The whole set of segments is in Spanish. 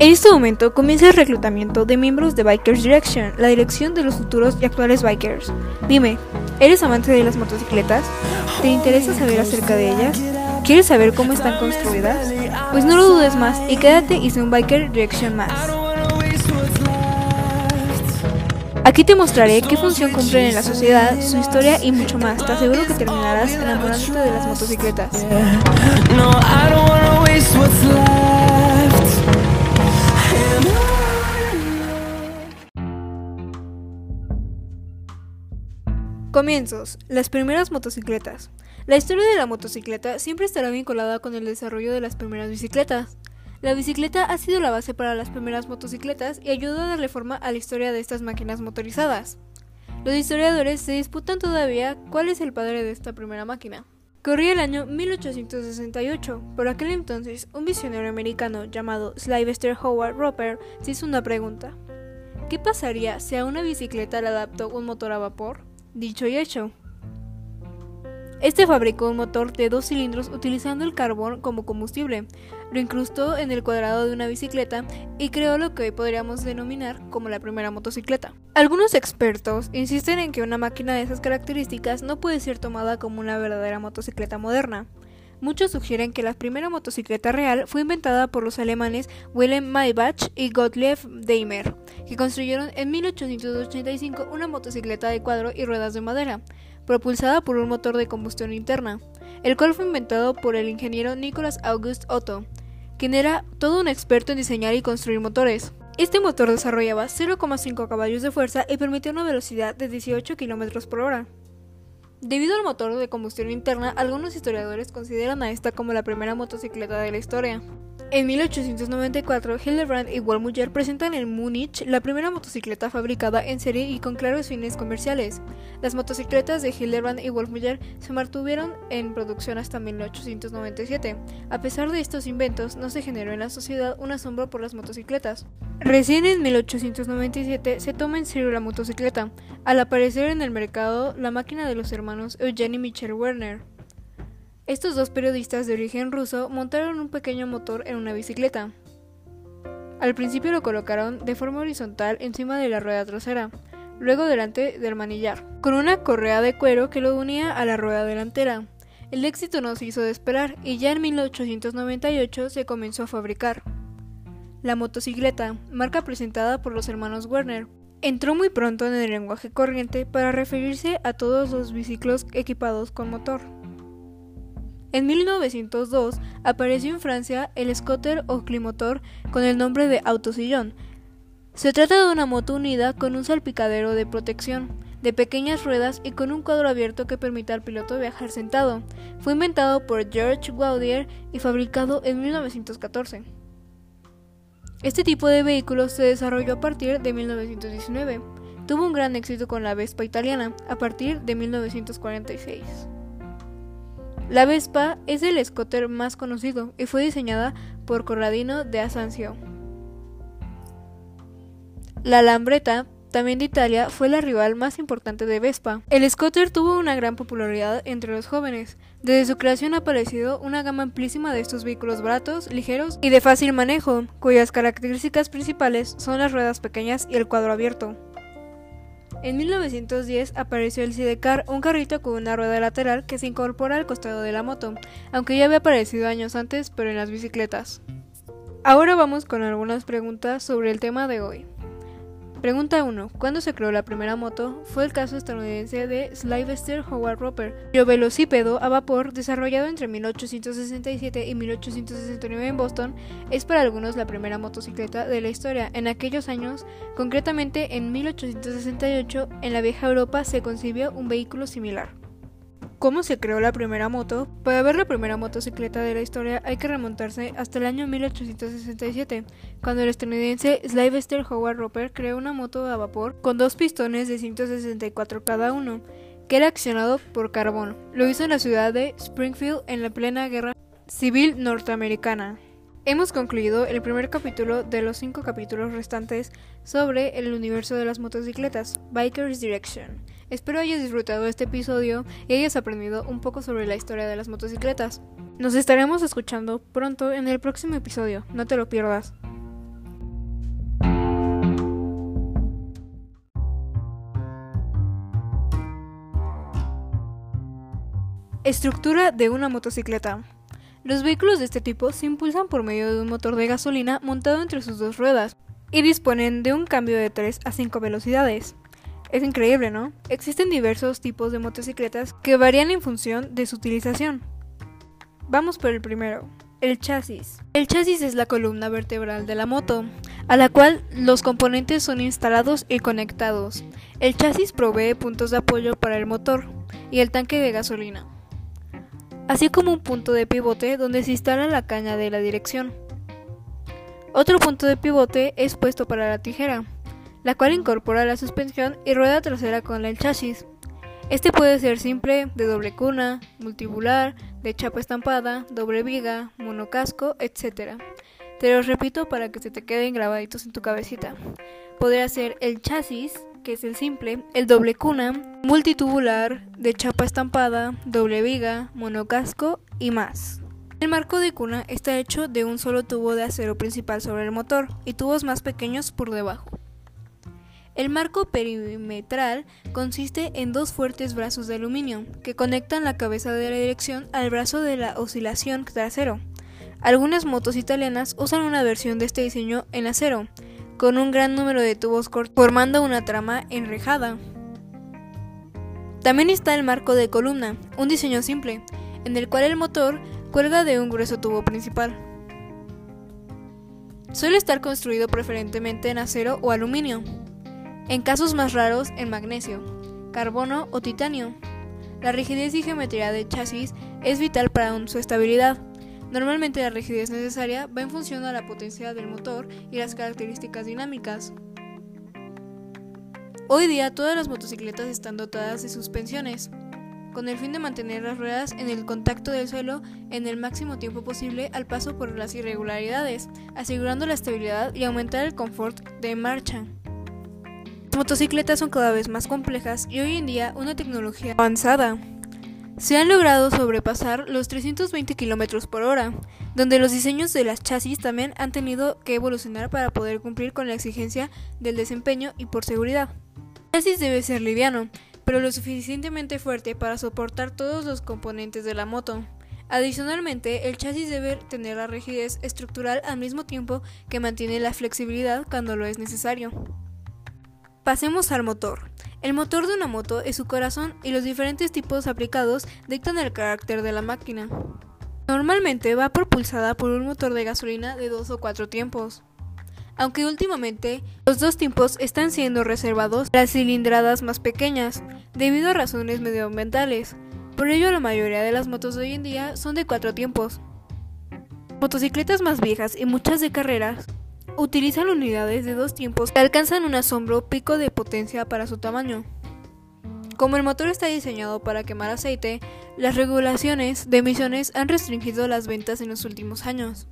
En este momento comienza el reclutamiento de miembros de Bikers Direction, la dirección de los futuros y actuales bikers. Dime, ¿eres amante de las motocicletas? ¿Te interesa saber acerca de ellas? ¿Quieres saber cómo están construidas? Pues no lo dudes más y quédate y sé un Biker Direction más. Aquí te mostraré qué función cumplen en la sociedad, su historia y mucho más. Te aseguro que terminarás enamorándote de las motocicletas. Comienzos. Las primeras motocicletas. La historia de la motocicleta siempre estará vinculada con el desarrollo de las primeras bicicletas. La bicicleta ha sido la base para las primeras motocicletas y ayudó a darle forma a la historia de estas máquinas motorizadas. Los historiadores se disputan todavía cuál es el padre de esta primera máquina. Corría el año 1868. Por aquel entonces, un visionario americano llamado Sylvester Howard Roper se hizo una pregunta. ¿Qué pasaría si a una bicicleta le adaptó un motor a vapor? Dicho y hecho. Este fabricó un motor de dos cilindros utilizando el carbón como combustible, lo incrustó en el cuadrado de una bicicleta y creó lo que hoy podríamos denominar como la primera motocicleta. Algunos expertos insisten en que una máquina de esas características no puede ser tomada como una verdadera motocicleta moderna. Muchos sugieren que la primera motocicleta real fue inventada por los alemanes Wilhelm Maybach y Gottlieb Daimler, que construyeron en 1885 una motocicleta de cuadro y ruedas de madera, propulsada por un motor de combustión interna, el cual fue inventado por el ingeniero Nicolas August Otto, quien era todo un experto en diseñar y construir motores. Este motor desarrollaba 0,5 caballos de fuerza y permitía una velocidad de 18 km por hora. Debido al motor de combustión interna, algunos historiadores consideran a esta como la primera motocicleta de la historia. En 1894, Hildebrand y Wolmuller presentan en Múnich la primera motocicleta fabricada en serie y con claros fines comerciales. Las motocicletas de Hildebrand y Wolfmuller se mantuvieron en producción hasta 1897. A pesar de estos inventos, no se generó en la sociedad un asombro por las motocicletas. Recién en 1897 se toma en serio la motocicleta, al aparecer en el mercado la máquina de los hermanos Eugene y Michel Werner. Estos dos periodistas de origen ruso montaron un pequeño motor en una bicicleta. Al principio lo colocaron de forma horizontal encima de la rueda trasera, luego delante del manillar, con una correa de cuero que lo unía a la rueda delantera. El éxito no se hizo de esperar y ya en 1898 se comenzó a fabricar. La motocicleta, marca presentada por los hermanos Werner, entró muy pronto en el lenguaje corriente para referirse a todos los biciclos equipados con motor. En 1902 apareció en Francia el scooter o climotor con el nombre de autosillón. Se trata de una moto unida con un salpicadero de protección, de pequeñas ruedas y con un cuadro abierto que permite al piloto viajar sentado. Fue inventado por George Gaudier y fabricado en 1914. Este tipo de vehículo se desarrolló a partir de 1919. Tuvo un gran éxito con la Vespa italiana a partir de 1946. La Vespa es el scooter más conocido y fue diseñada por Corradino de Asancio. La Lambretta, también de Italia, fue la rival más importante de Vespa. El scooter tuvo una gran popularidad entre los jóvenes. Desde su creación ha aparecido una gama amplísima de estos vehículos baratos, ligeros y de fácil manejo, cuyas características principales son las ruedas pequeñas y el cuadro abierto. En 1910 apareció el Sidecar, un carrito con una rueda lateral que se incorpora al costado de la moto, aunque ya había aparecido años antes, pero en las bicicletas. Ahora vamos con algunas preguntas sobre el tema de hoy. Pregunta 1. ¿Cuándo se creó la primera moto? Fue el caso estadounidense de Sylvester Howard Roper, el velocípedo a vapor desarrollado entre 1867 y 1869 en Boston. Es para algunos la primera motocicleta de la historia. En aquellos años, concretamente en 1868, en la vieja Europa se concibió un vehículo similar. ¿Cómo se creó la primera moto? Para ver la primera motocicleta de la historia hay que remontarse hasta el año 1867, cuando el estadounidense Sylvester Howard Roper creó una moto a vapor con dos pistones de 164 cada uno, que era accionado por carbón. Lo hizo en la ciudad de Springfield en la plena guerra civil norteamericana. Hemos concluido el primer capítulo de los cinco capítulos restantes sobre el universo de las motocicletas, Bikers Direction. Espero hayas disfrutado este episodio y hayas aprendido un poco sobre la historia de las motocicletas. Nos estaremos escuchando pronto en el próximo episodio, no te lo pierdas. Estructura de una motocicleta. Los vehículos de este tipo se impulsan por medio de un motor de gasolina montado entre sus dos ruedas y disponen de un cambio de 3 a 5 velocidades. Es increíble, ¿no? Existen diversos tipos de motocicletas que varían en función de su utilización. Vamos por el primero, el chasis. El chasis es la columna vertebral de la moto, a la cual los componentes son instalados y conectados. El chasis provee puntos de apoyo para el motor y el tanque de gasolina así como un punto de pivote donde se instala la caña de la dirección. Otro punto de pivote es puesto para la tijera, la cual incorpora la suspensión y rueda trasera con el chasis. Este puede ser simple, de doble cuna, multibular, de chapa estampada, doble viga, monocasco, etc. Te lo repito para que se te queden grabaditos en tu cabecita. Podría ser el chasis, que es el simple, el doble cuna, multitubular, de chapa estampada, doble viga, monocasco y más. El marco de cuna está hecho de un solo tubo de acero principal sobre el motor y tubos más pequeños por debajo. El marco perimetral consiste en dos fuertes brazos de aluminio que conectan la cabeza de la dirección al brazo de la oscilación trasero. Algunas motos italianas usan una versión de este diseño en acero, con un gran número de tubos cortos formando una trama enrejada. También está el marco de columna, un diseño simple, en el cual el motor cuelga de un grueso tubo principal. Suele estar construido preferentemente en acero o aluminio, en casos más raros en magnesio, carbono o titanio. La rigidez y geometría del chasis es vital para su estabilidad. Normalmente la rigidez necesaria va en función a la potencia del motor y las características dinámicas. Hoy día todas las motocicletas están dotadas de suspensiones, con el fin de mantener las ruedas en el contacto del suelo en el máximo tiempo posible al paso por las irregularidades, asegurando la estabilidad y aumentar el confort de marcha. Las motocicletas son cada vez más complejas y hoy en día una tecnología avanzada. Se han logrado sobrepasar los 320 km por hora, donde los diseños de las chasis también han tenido que evolucionar para poder cumplir con la exigencia del desempeño y por seguridad. El chasis debe ser liviano, pero lo suficientemente fuerte para soportar todos los componentes de la moto. Adicionalmente, el chasis debe tener la rigidez estructural al mismo tiempo que mantiene la flexibilidad cuando lo es necesario. Pasemos al motor. El motor de una moto es su corazón y los diferentes tipos aplicados dictan el carácter de la máquina. Normalmente va propulsada por un motor de gasolina de dos o cuatro tiempos. Aunque últimamente los dos tiempos están siendo reservados las cilindradas más pequeñas, debido a razones medioambientales. Por ello la mayoría de las motos de hoy en día son de cuatro tiempos. Motocicletas más viejas y muchas de carreras utilizan unidades de dos tiempos que alcanzan un asombro pico de potencia para su tamaño. Como el motor está diseñado para quemar aceite, las regulaciones de emisiones han restringido las ventas en los últimos años.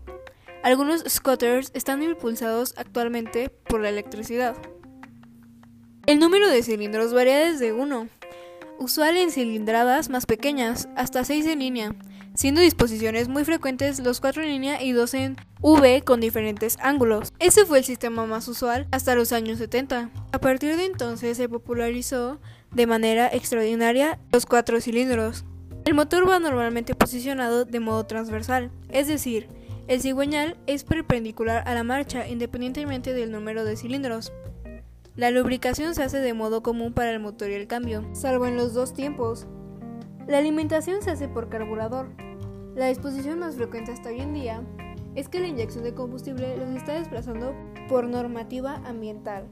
Algunos scooters están impulsados actualmente por la electricidad. El número de cilindros varía desde 1, usual en cilindradas más pequeñas, hasta 6 en línea, siendo disposiciones muy frecuentes los 4 en línea y 2 en V con diferentes ángulos. Ese fue el sistema más usual hasta los años 70. A partir de entonces se popularizó de manera extraordinaria los 4 cilindros. El motor va normalmente posicionado de modo transversal, es decir, el cigüeñal es perpendicular a la marcha independientemente del número de cilindros. La lubricación se hace de modo común para el motor y el cambio, salvo en los dos tiempos. La alimentación se hace por carburador. La disposición más frecuente hasta hoy en día es que la inyección de combustible los está desplazando por normativa ambiental,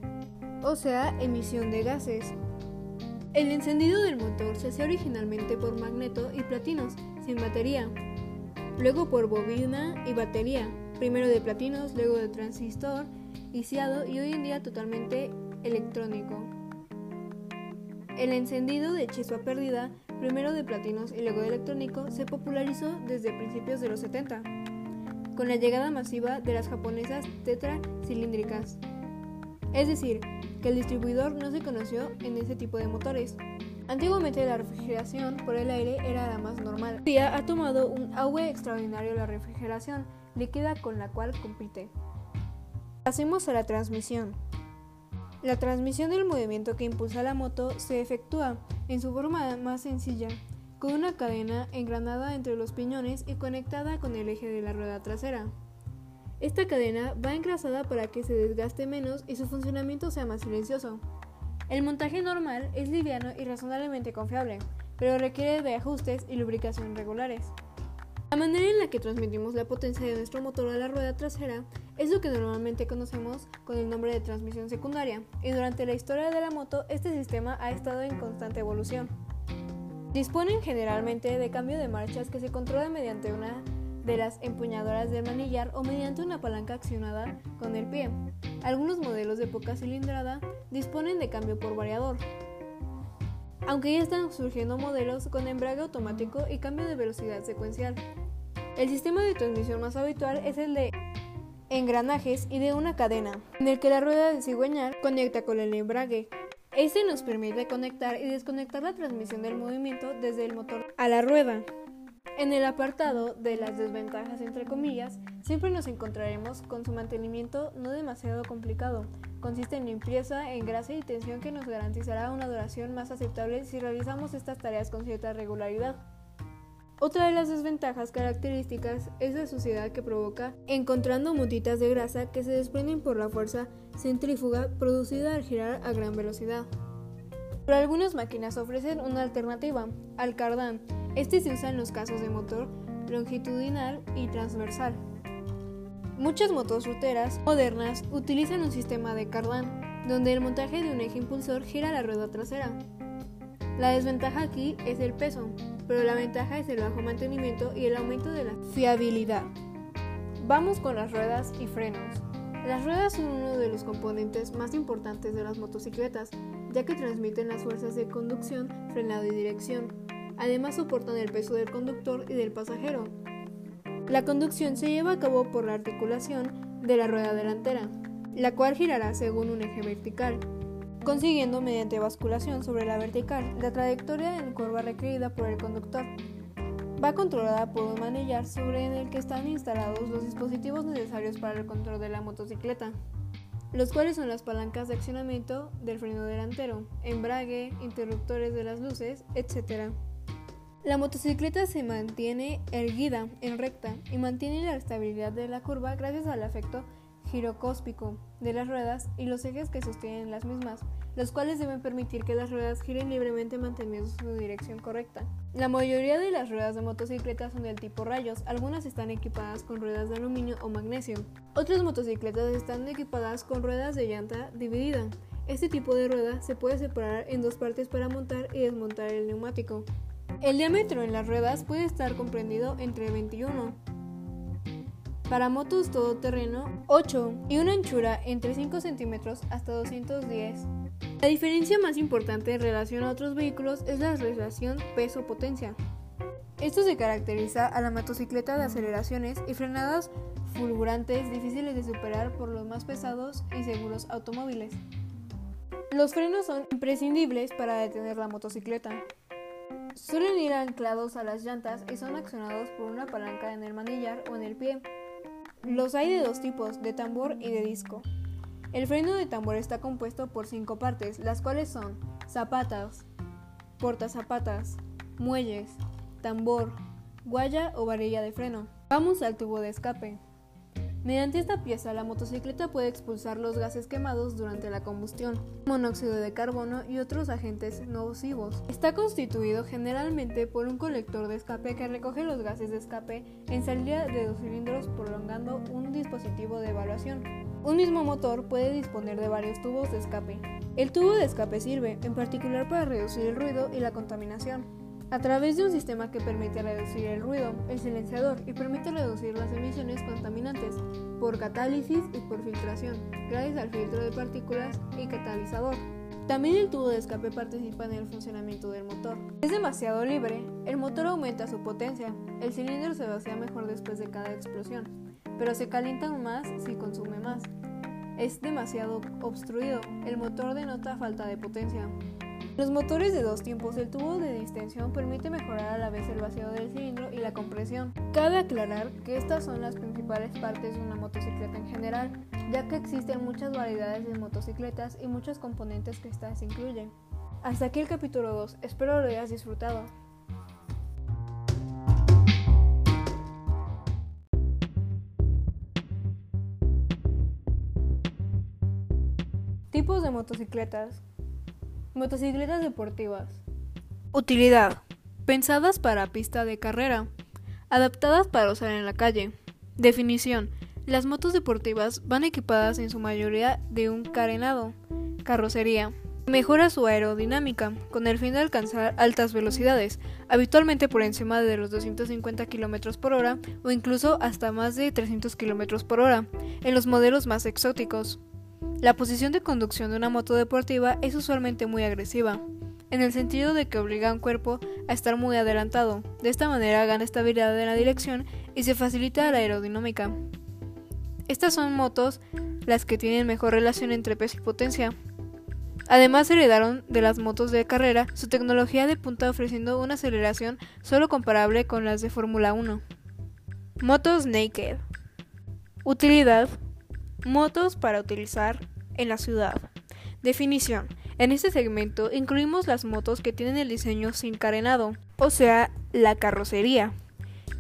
o sea, emisión de gases. El encendido del motor se hacía originalmente por magneto y platinos, sin batería, luego por bobina y batería, primero de platinos, luego de transistor, lisiado y hoy en día totalmente electrónico. El encendido de chispa perdida, primero de platinos y luego de electrónico, se popularizó desde principios de los 70 con la llegada masiva de las japonesas tetracilíndricas. Es decir, que el distribuidor no se conoció en ese tipo de motores. Antiguamente la refrigeración por el aire era la más normal. Hoy día ha tomado un auge extraordinario la refrigeración líquida con la cual compite. Pasemos a la transmisión. La transmisión del movimiento que impulsa la moto se efectúa en su forma más sencilla, con una cadena engranada entre los piñones y conectada con el eje de la rueda trasera. Esta cadena va engrasada para que se desgaste menos y su funcionamiento sea más silencioso. El montaje normal es liviano y razonablemente confiable, pero requiere de ajustes y lubricación regulares. La manera en la que transmitimos la potencia de nuestro motor a la rueda trasera es lo que normalmente conocemos con el nombre de transmisión secundaria, y durante la historia de la moto este sistema ha estado en constante evolución. Disponen generalmente de cambio de marchas que se controla mediante una de las empuñadoras del manillar o mediante una palanca accionada con el pie. Algunos modelos de poca cilindrada disponen de cambio por variador, aunque ya están surgiendo modelos con embrague automático y cambio de velocidad secuencial. El sistema de transmisión más habitual es el de engranajes y de una cadena, en el que la rueda de cigüeñal conecta con el embrague. Este nos permite conectar y desconectar la transmisión del movimiento desde el motor a la rueda. En el apartado de las desventajas entre comillas, siempre nos encontraremos con su mantenimiento no demasiado complicado. Consiste en limpieza, engrase y tensión que nos garantizará una duración más aceptable si realizamos estas tareas con cierta regularidad. Otra de las desventajas características es la suciedad que provoca encontrando mutitas de grasa que se desprenden por la fuerza centrífuga producida al girar a gran velocidad. Pero algunas máquinas ofrecen una alternativa, al cardán, este se usa en los casos de motor longitudinal y transversal. Muchas motos ruteras modernas utilizan un sistema de cardán, donde el montaje de un eje impulsor gira la rueda trasera. La desventaja aquí es el peso, pero la ventaja es el bajo mantenimiento y el aumento de la fiabilidad. Vamos con las ruedas y frenos. Las ruedas son uno de los componentes más importantes de las motocicletas, ya que transmiten las fuerzas de conducción, frenado y dirección. Además soportan el peso del conductor y del pasajero. La conducción se lleva a cabo por la articulación de la rueda delantera, la cual girará según un eje vertical, consiguiendo mediante basculación sobre la vertical la trayectoria en curva requerida por el conductor. Va controlada por un manillar sobre el que están instalados los dispositivos necesarios para el control de la motocicleta, los cuales son las palancas de accionamiento del freno delantero, embrague, interruptores de las luces, etc. La motocicleta se mantiene erguida en recta y mantiene la estabilidad de la curva gracias al efecto girocóspico de las ruedas y los ejes que sostienen las mismas, los cuales deben permitir que las ruedas giren libremente manteniendo su dirección correcta. La mayoría de las ruedas de motocicletas son del tipo rayos, algunas están equipadas con ruedas de aluminio o magnesio. Otras motocicletas están equipadas con ruedas de llanta dividida. Este tipo de rueda se puede separar en dos partes para montar y desmontar el neumático. El diámetro en las ruedas puede estar comprendido entre 21 para motos todoterreno 8 y una anchura entre 5 centímetros hasta 210. La diferencia más importante en relación a otros vehículos es la relación peso-potencia. Esto se caracteriza a la motocicleta de aceleraciones y frenadas fulgurantes difíciles de superar por los más pesados y seguros automóviles. Los frenos son imprescindibles para detener la motocicleta. Suelen ir anclados a las llantas y son accionados por una palanca en el manillar o en el pie. Los hay de dos tipos, de tambor y de disco. El freno de tambor está compuesto por cinco partes, las cuales son zapatas, portazapatas, muelles, tambor, guaya o varilla de freno. Vamos al tubo de escape. Mediante esta pieza, la motocicleta puede expulsar los gases quemados durante la combustión, monóxido de carbono y otros agentes nocivos. Está constituido generalmente por un colector de escape que recoge los gases de escape en salida de dos cilindros prolongando un dispositivo de evaluación. Un mismo motor puede disponer de varios tubos de escape. El tubo de escape sirve en particular para reducir el ruido y la contaminación a través de un sistema que permite reducir el ruido, el silenciador y permite reducir las emisiones contaminantes por catálisis y por filtración, gracias al filtro de partículas y catalizador. También el tubo de escape participa en el funcionamiento del motor. Es demasiado libre, el motor aumenta su potencia, el cilindro se vacía mejor después de cada explosión, pero se calienta aún más si consume más. Es demasiado obstruido, el motor denota falta de potencia. Los motores de dos tiempos, el tubo de distensión permite mejorar a la vez el vacío del cilindro y la compresión. Cabe aclarar que estas son las principales partes de una motocicleta en general, ya que existen muchas variedades de motocicletas y muchos componentes que estas incluyen. Hasta aquí el capítulo 2, espero lo hayas disfrutado. Tipos de motocicletas. Motocicletas deportivas. Utilidad. Pensadas para pista de carrera. Adaptadas para usar en la calle. Definición. Las motos deportivas van equipadas en su mayoría de un carenado, carrocería. Mejora su aerodinámica, con el fin de alcanzar altas velocidades, habitualmente por encima de los 250 km por hora o incluso hasta más de 300 km por hora, en los modelos más exóticos. La posición de conducción de una moto deportiva es usualmente muy agresiva, en el sentido de que obliga a un cuerpo a estar muy adelantado. De esta manera gana estabilidad en la dirección y se facilita la aerodinámica. Estas son motos las que tienen mejor relación entre peso y potencia. Además heredaron de las motos de carrera su tecnología de punta ofreciendo una aceleración solo comparable con las de Fórmula 1. Motos Naked. Utilidad. Motos para utilizar en la ciudad. Definición. En este segmento incluimos las motos que tienen el diseño sin carenado, o sea, la carrocería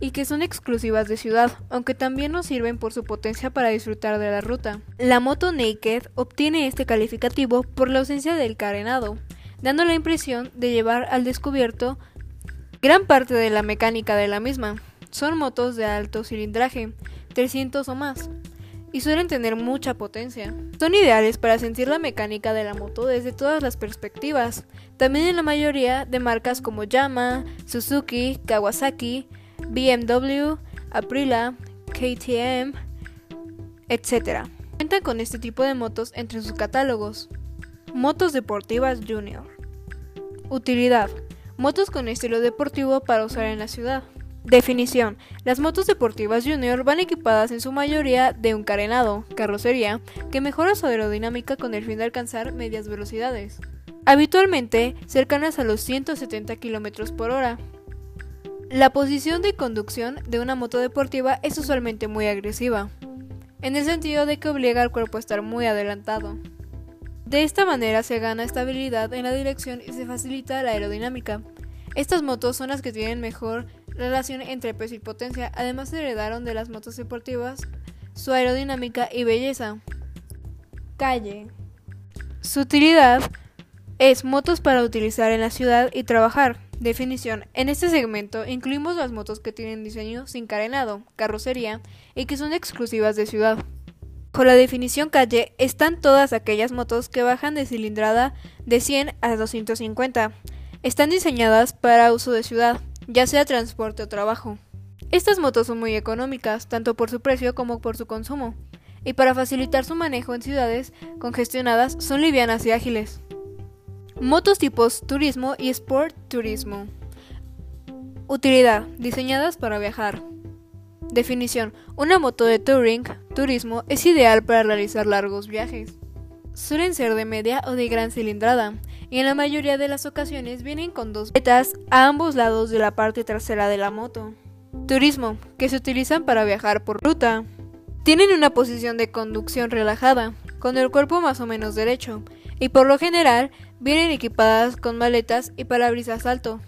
y que son exclusivas de ciudad, aunque también nos sirven por su potencia para disfrutar de la ruta. La moto Naked obtiene este calificativo por la ausencia del carenado, dando la impresión de llevar al descubierto gran parte de la mecánica de la misma. Son motos de alto cilindraje, 300 o más, y suelen tener mucha potencia. Son ideales para sentir la mecánica de la moto desde todas las perspectivas, también en la mayoría de marcas como Yamaha, Suzuki, Kawasaki, BMW, Aprilia, KTM, etc. Cuentan con este tipo de motos entre sus catálogos. Motos deportivas Junior. Utilidad. Motos con estilo deportivo para usar en la ciudad. Definición. Las motos deportivas Junior van equipadas en su mayoría de un carenado, carrocería, que mejora su aerodinámica con el fin de alcanzar medias velocidades. Habitualmente cercanas a los 170 km por hora. La posición de conducción de una moto deportiva es usualmente muy agresiva, en el sentido de que obliga al cuerpo a estar muy adelantado. De esta manera se gana estabilidad en la dirección y se facilita la aerodinámica. Estas motos son las que tienen mejor relación entre peso y potencia, además heredaron de las motos deportivas su aerodinámica y belleza. Calle. Su utilidad es motos para utilizar en la ciudad y trabajar. Definición. En este segmento incluimos las motos que tienen diseño sin carenado, carrocería y que son exclusivas de ciudad. Con la definición calle están todas aquellas motos que bajan de cilindrada de 100 a 250. Están diseñadas para uso de ciudad, ya sea transporte o trabajo. Estas motos son muy económicas, tanto por su precio como por su consumo, y para facilitar su manejo en ciudades congestionadas son livianas y ágiles. Motos tipos turismo y sport turismo. Utilidad. Diseñadas para viajar. Definición. Una moto de touring, turismo, es ideal para realizar largos viajes. Suelen ser de media o de gran cilindrada, y en la mayoría de las ocasiones vienen con dos vetas a ambos lados de la parte trasera de la moto. Turismo, que se utilizan para viajar por ruta. Tienen una posición de conducción relajada, con el cuerpo más o menos derecho, y por lo general vienen equipadas con maletas y parabrisas alto.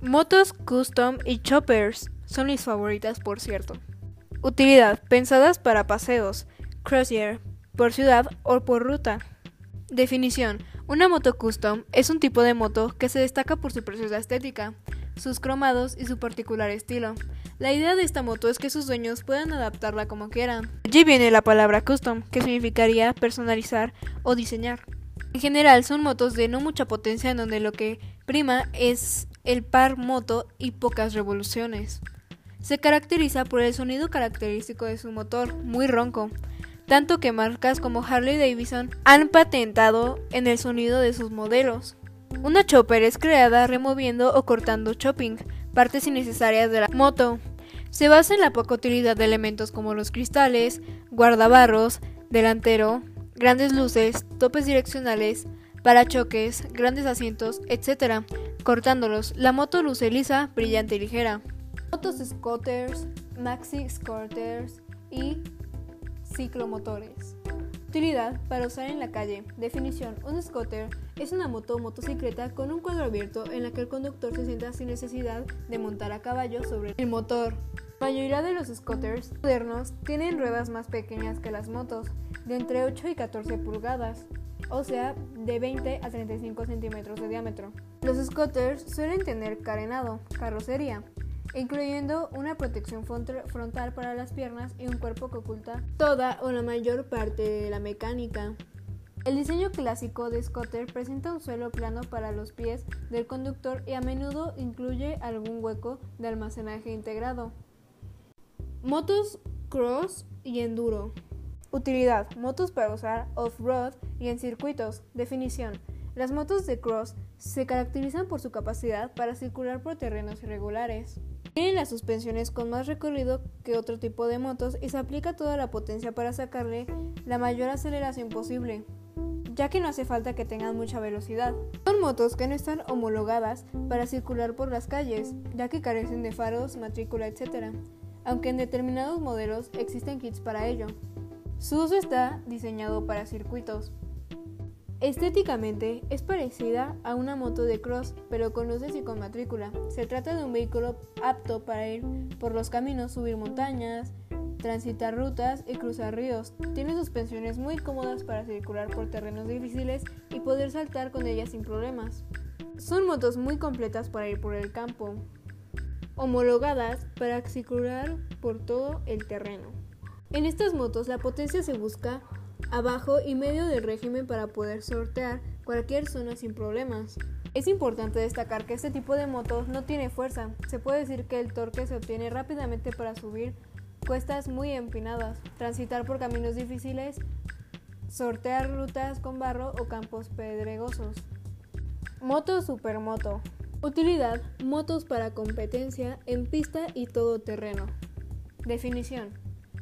Motos custom y choppers son mis favoritas por cierto. Utilidad, pensadas para paseos, crossier, por ciudad o por ruta. Definición, una moto custom es un tipo de moto que se destaca por su preciosa estética, sus cromados y su particular estilo. La idea de esta moto es que sus dueños puedan adaptarla como quieran. Allí viene la palabra custom, que significaría personalizar o diseñar. En general son motos de no mucha potencia en donde lo que prima es el par moto y pocas revoluciones. Se caracteriza por el sonido característico de su motor, muy ronco, tanto que marcas como Harley Davidson han patentado en el sonido de sus modelos. Una chopper es creada removiendo o cortando chopping, partes innecesarias de la moto. Se basa en la poca utilidad de elementos como los cristales, guardabarros, delantero, grandes luces, topes direccionales, parachoques, grandes asientos, etc. Cortándolos, la moto luce lisa, brillante y ligera. Motos scooters, maxi scooters y ciclomotores. Utilidad para usar en la calle. Definición: Un scooter es una moto o motocicleta con un cuadro abierto en la que el conductor se sienta sin necesidad de montar a caballo sobre el motor. La mayoría de los scooters modernos tienen ruedas más pequeñas que las motos, de entre 8 y 14 pulgadas, o sea, de 20 a 35 centímetros de diámetro. Los scooters suelen tener carenado, carrocería, incluyendo una protección frontal para las piernas y un cuerpo que oculta toda o la mayor parte de la mecánica. El diseño clásico de scooter presenta un suelo plano para los pies del conductor y a menudo incluye algún hueco de almacenaje integrado. Motos cross y enduro. Utilidad. Motos para usar off-road y en circuitos. Definición. Las motos de cross se caracterizan por su capacidad para circular por terrenos irregulares. Tienen las suspensiones con más recorrido que otro tipo de motos y se aplica toda la potencia para sacarle la mayor aceleración posible, ya que no hace falta que tengan mucha velocidad. Son motos que no están homologadas para circular por las calles, ya que carecen de faros, matrícula, etc., aunque en determinados modelos existen kits para ello. Su uso está diseñado para circuitos. Estéticamente es parecida a una moto de cross, pero con luces y con matrícula. Se trata de un vehículo apto para ir por los caminos, subir montañas, transitar rutas y cruzar ríos. Tiene suspensiones muy cómodas para circular por terrenos difíciles y poder saltar con ellas sin problemas. Son motos muy completas para ir por el campo, homologadas para circular por todo el terreno. En estas motos la potencia se busca abajo y medio del régimen para poder sortear cualquier zona sin problemas. Es importante destacar que este tipo de motos no tiene fuerza. Se puede decir que el torque se obtiene rápidamente para subir cuestas muy empinadas, transitar por caminos difíciles, sortear rutas con barro o campos pedregosos. Moto Supermoto. Utilidad: motos para competencia en pista y todo terreno. Definición: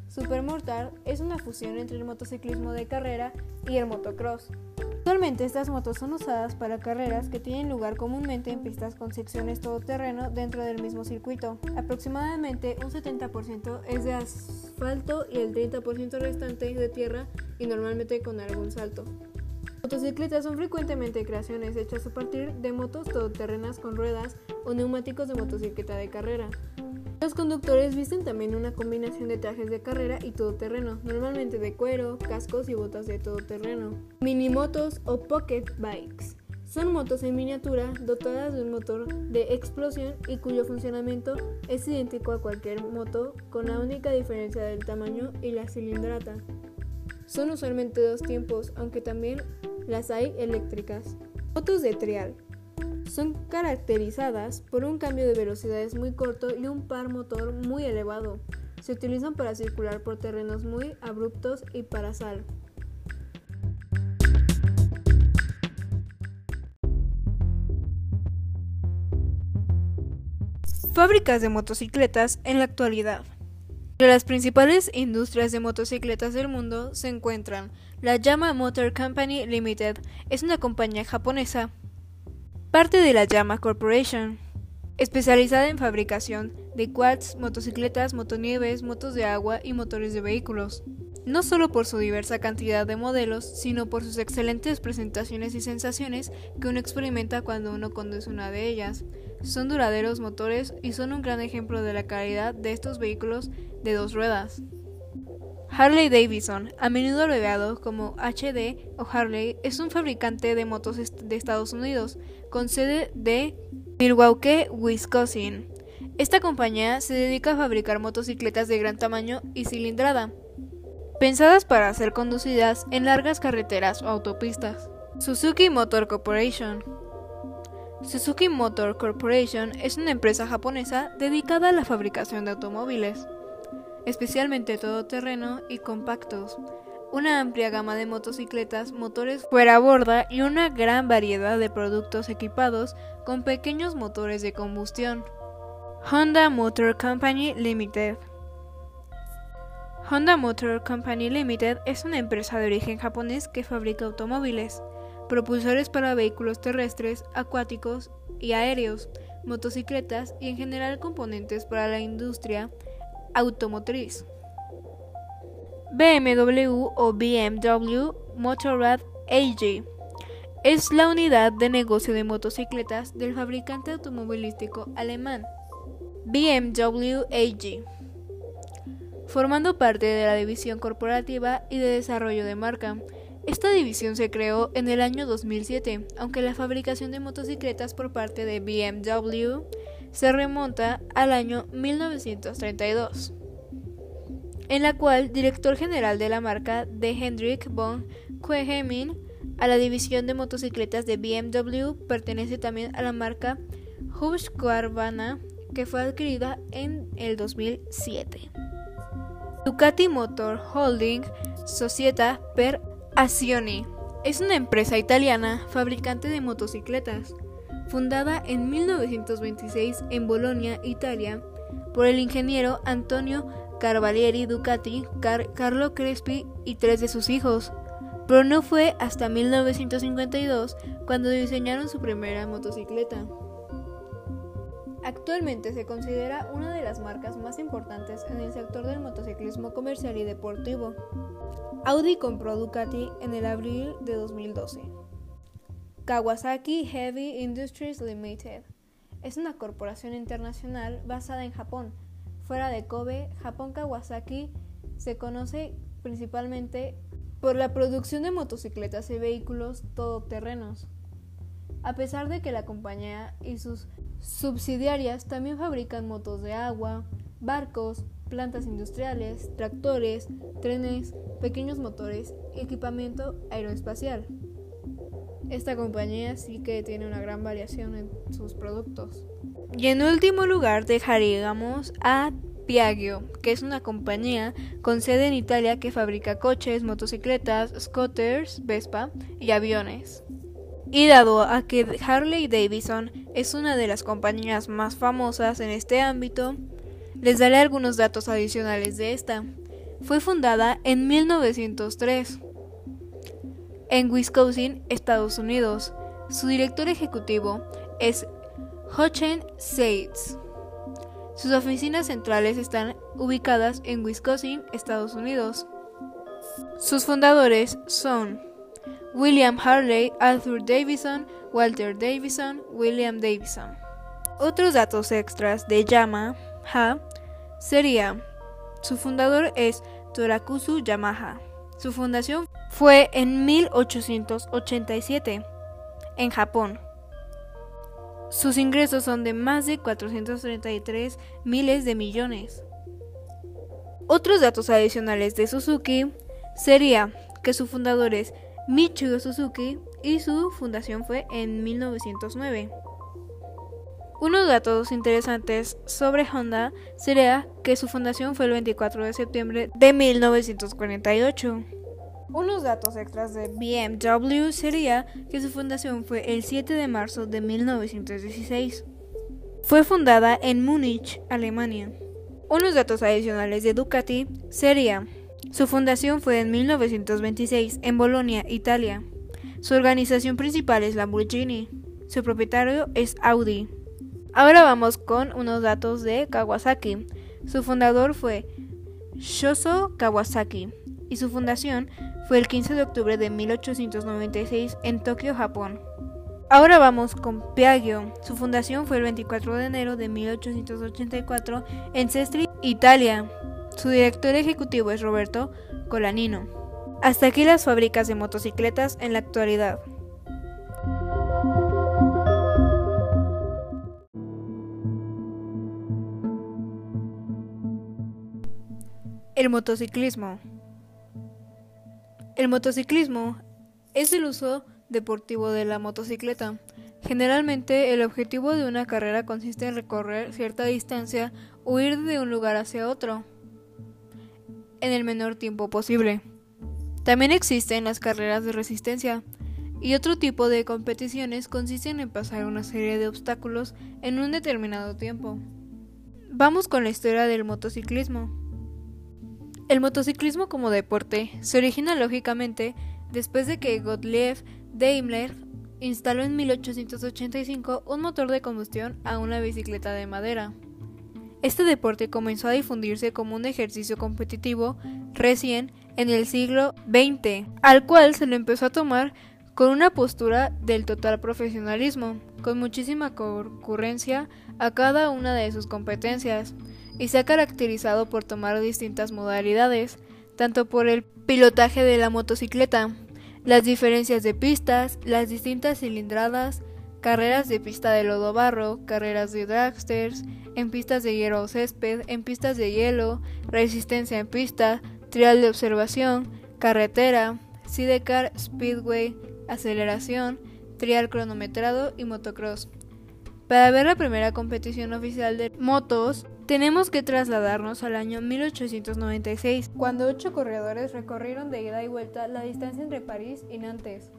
Supermortar es una fusión entre el motociclismo de carrera y el motocross. Actualmente estas motos son usadas para carreras que tienen lugar comúnmente en pistas con secciones todoterreno dentro del mismo circuito. Aproximadamente un 70% es de asfalto y el 30% restante es de tierra y normalmente con algún salto. Motocicletas son frecuentemente creaciones hechas a partir de motos todoterrenas con ruedas o neumáticos de motocicleta de carrera. Los conductores visten también una combinación de trajes de carrera y todoterreno, normalmente de cuero, cascos y botas de todoterreno. Minimotos o pocket bikes. Son motos en miniatura dotadas de un motor de explosión y cuyo funcionamiento es idéntico a cualquier moto con la única diferencia del tamaño y la cilindrata. Son usualmente dos tiempos, aunque también las hay eléctricas. Motos de trial. Son caracterizadas por un cambio de velocidades muy corto y un par motor muy elevado. Se utilizan para circular por terrenos muy abruptos y para sal. Fábricas de motocicletas en la actualidad. Entre las principales industrias de motocicletas del mundo se encuentran la Yama Motor Company Limited, es una compañía japonesa parte de la Yama Corporation, especializada en fabricación de quads, motocicletas, motonieves, motos de agua y motores de vehículos. No solo por su diversa cantidad de modelos, sino por sus excelentes presentaciones y sensaciones que uno experimenta cuando uno conduce una de ellas. Son duraderos motores y son un gran ejemplo de la calidad de estos vehículos de dos ruedas. Harley Davidson, a menudo abreviado como HD o Harley, es un fabricante de motos de Estados Unidos, con sede de Milwaukee, Wisconsin. Esta compañía se dedica a fabricar motocicletas de gran tamaño y cilindrada, pensadas para ser conducidas en largas carreteras o autopistas. Suzuki Motor Corporation Suzuki Motor Corporation es una empresa japonesa dedicada a la fabricación de automóviles especialmente todoterreno y compactos, una amplia gama de motocicletas, motores fuera borda y una gran variedad de productos equipados con pequeños motores de combustión. Honda Motor Company Limited Honda Motor Company Limited es una empresa de origen japonés que fabrica automóviles, propulsores para vehículos terrestres, acuáticos y aéreos, motocicletas y en general componentes para la industria automotriz. BMW o BMW Motorrad AG es la unidad de negocio de motocicletas del fabricante automovilístico alemán BMW AG, formando parte de la división corporativa y de desarrollo de marca. Esta división se creó en el año 2007, aunque la fabricación de motocicletas por parte de BMW se remonta al año 1932, en la cual director general de la marca de Hendrik von Quehemin a la división de motocicletas de BMW pertenece también a la marca Husqvarna que fue adquirida en el 2007. Ducati Motor Holding Società per Azioni es una empresa italiana fabricante de motocicletas, fundada en 1926 en Bolonia, Italia, por el ingeniero Antonio Cavalieri Ducati, Carlo Crespi y tres de sus hijos, pero no fue hasta 1952 cuando diseñaron su primera motocicleta. Actualmente se considera una de las marcas más importantes en el sector del motociclismo comercial y deportivo. Audi compró Ducati en el abril de 2012. Kawasaki Heavy Industries Limited es una corporación internacional basada en Japón. Fuera de Kobe, Japón Kawasaki se conoce principalmente por la producción de motocicletas y vehículos todoterrenos. A pesar de que la compañía y sus subsidiarias también fabrican motos de agua, barcos, plantas industriales, tractores, trenes, pequeños motores y equipamiento aeroespacial. Esta compañía sí que tiene una gran variación en sus productos. Y en último lugar dejaríamos a Piaggio, que es una compañía con sede en Italia que fabrica coches, motocicletas, scooters, Vespa y aviones. Y dado a que Harley Davidson es una de las compañías más famosas en este ámbito, les daré algunos datos adicionales de esta. Fue fundada en 1903 en Wisconsin, Estados Unidos. Su director ejecutivo es Hochen Seitz. Sus oficinas centrales están ubicadas en Wisconsin, Estados Unidos. Sus fundadores son William Harley, Arthur Davison, Walter Davison, William Davison. Otros datos extras de Yamaha sería su fundador es Torakusu Yamaha. Su fundación fue en 1887 en Japón. Sus ingresos son de más de 433 miles de millones. Otros datos adicionales de Suzuki sería que su fundador es Michio Suzuki y su fundación fue en 1909. Unos datos interesantes sobre Honda sería que su fundación fue el 24 de septiembre de 1948. Unos datos extras de BMW sería que su fundación fue el 7 de marzo de 1916. Fue fundada en Múnich, Alemania. Unos datos adicionales de Ducati sería su fundación fue en 1926 en Bolonia, Italia. Su organización principal es Lamborghini. Su propietario es Audi. Ahora vamos con unos datos de Kawasaki. Su fundador fue Shoso Kawasaki y su fundación fue el 15 de octubre de 1896 en Tokio, Japón. Ahora vamos con Piaggio. Su fundación fue el 24 de enero de 1884 en Sestri, Italia. Su director ejecutivo es Roberto Colanino. Hasta aquí las fábricas de motocicletas en la actualidad. El motociclismo. El motociclismo es el uso deportivo de la motocicleta. Generalmente el objetivo de una carrera consiste en recorrer cierta distancia o ir de un lugar hacia otro en el menor tiempo posible. También existen las carreras de resistencia y otro tipo de competiciones consisten en pasar una serie de obstáculos en un determinado tiempo. Vamos con la historia del motociclismo. El motociclismo como deporte se origina lógicamente después de que Gottlieb Daimler instaló en 1885 un motor de combustión a una bicicleta de madera. Este deporte comenzó a difundirse como un ejercicio competitivo recién en el siglo XX, al cual se lo empezó a tomar con una postura del total profesionalismo, con muchísima concurrencia a cada una de sus competencias, y se ha caracterizado por tomar distintas modalidades, tanto por el pilotaje de la motocicleta, las diferencias de pistas, las distintas cilindradas, carreras de pista de lodo barro, carreras de dragsters, en pistas de hierro o césped, en pistas de hielo, resistencia en pista, trial de observación, carretera, sidecar, speedway, aceleración, trial cronometrado y motocross. Para ver la primera competición oficial de motos, tenemos que trasladarnos al año 1896, cuando ocho corredores recorrieron de ida y vuelta la distancia entre París y Nantes,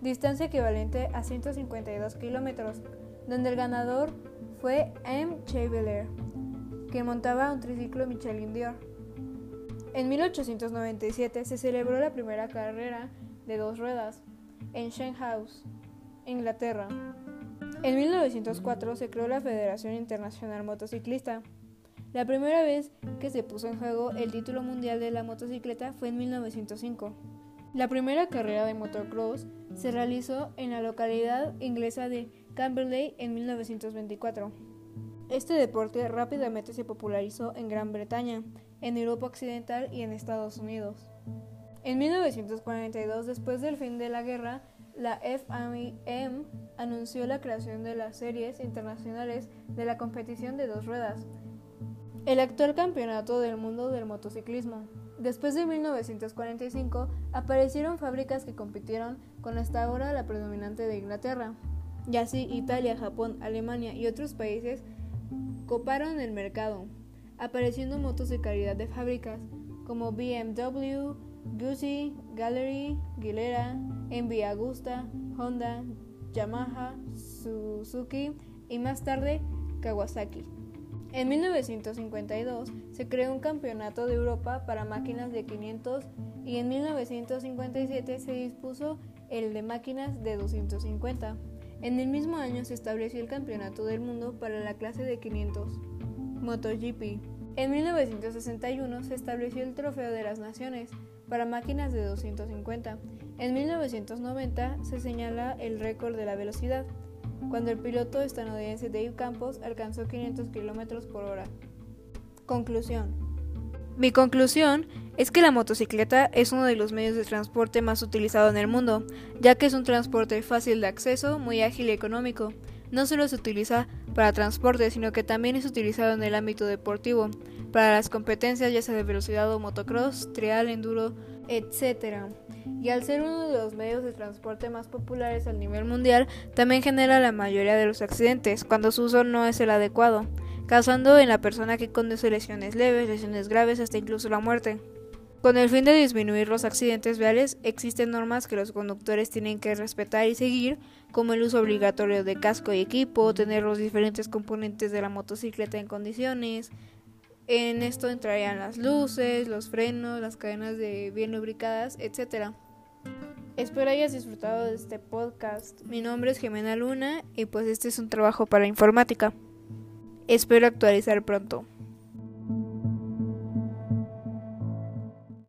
distancia equivalente a 152 kilómetros, donde el ganador fue M. Chevalier, que montaba un triciclo Michelin Dior. En 1897 se celebró la primera carrera de dos ruedas en House, Inglaterra. En 1904 se creó la Federación Internacional Motociclista. La primera vez que se puso en juego el título mundial de la motocicleta fue en 1905. La primera carrera de motocross se realizó en la localidad inglesa de Camberley en 1924. Este deporte rápidamente se popularizó en Gran Bretaña, en Europa Occidental y en Estados Unidos. En 1942, después del fin de la guerra, la FIM anunció la creación de las series internacionales de la competición de dos ruedas, el actual campeonato del mundo del motociclismo. Después de 1945 aparecieron fábricas que compitieron con hasta ahora la predominante de Inglaterra, y así Italia, Japón, Alemania y otros países coparon el mercado, apareciendo motos de calidad de fábricas como BMW, Guzzi, Gallery, Gilera, Envy Agusta, Honda, Yamaha, Suzuki y más tarde Kawasaki. En 1952 se creó un campeonato de Europa para máquinas de 500 y en 1957 se dispuso el de máquinas de 250. En el mismo año se estableció el campeonato del mundo para la clase de 500, MotoGP. En 1961 se estableció el Trofeo de las Naciones para máquinas de 250. En 1990 se señala el récord de la velocidad, cuando el piloto estadounidense Dave Campos alcanzó 500 km por hora. Conclusión. Mi conclusión es que la motocicleta es uno de los medios de transporte más utilizado en el mundo, ya que es un transporte fácil de acceso, muy ágil y económico. No solo se utiliza para transporte, sino que también es utilizado en el ámbito deportivo, para las competencias ya sea de velocidad o motocross, trial, enduro, etc. Y al ser uno de los medios de transporte más populares a nivel mundial, también genera la mayoría de los accidentes, cuando su uso no es el adecuado, causando en la persona que conduce lesiones leves, lesiones graves, hasta incluso la muerte. Con el fin de disminuir los accidentes viales, existen normas que los conductores tienen que respetar y seguir, como el uso obligatorio de casco y equipo, tener los diferentes componentes de la motocicleta en condiciones, en esto entrarían las luces, los frenos, las cadenas de bien lubricadas, etc. Espero hayas disfrutado de este podcast. Mi nombre es Jimena Luna y pues este es un trabajo para informática. Espero actualizar pronto.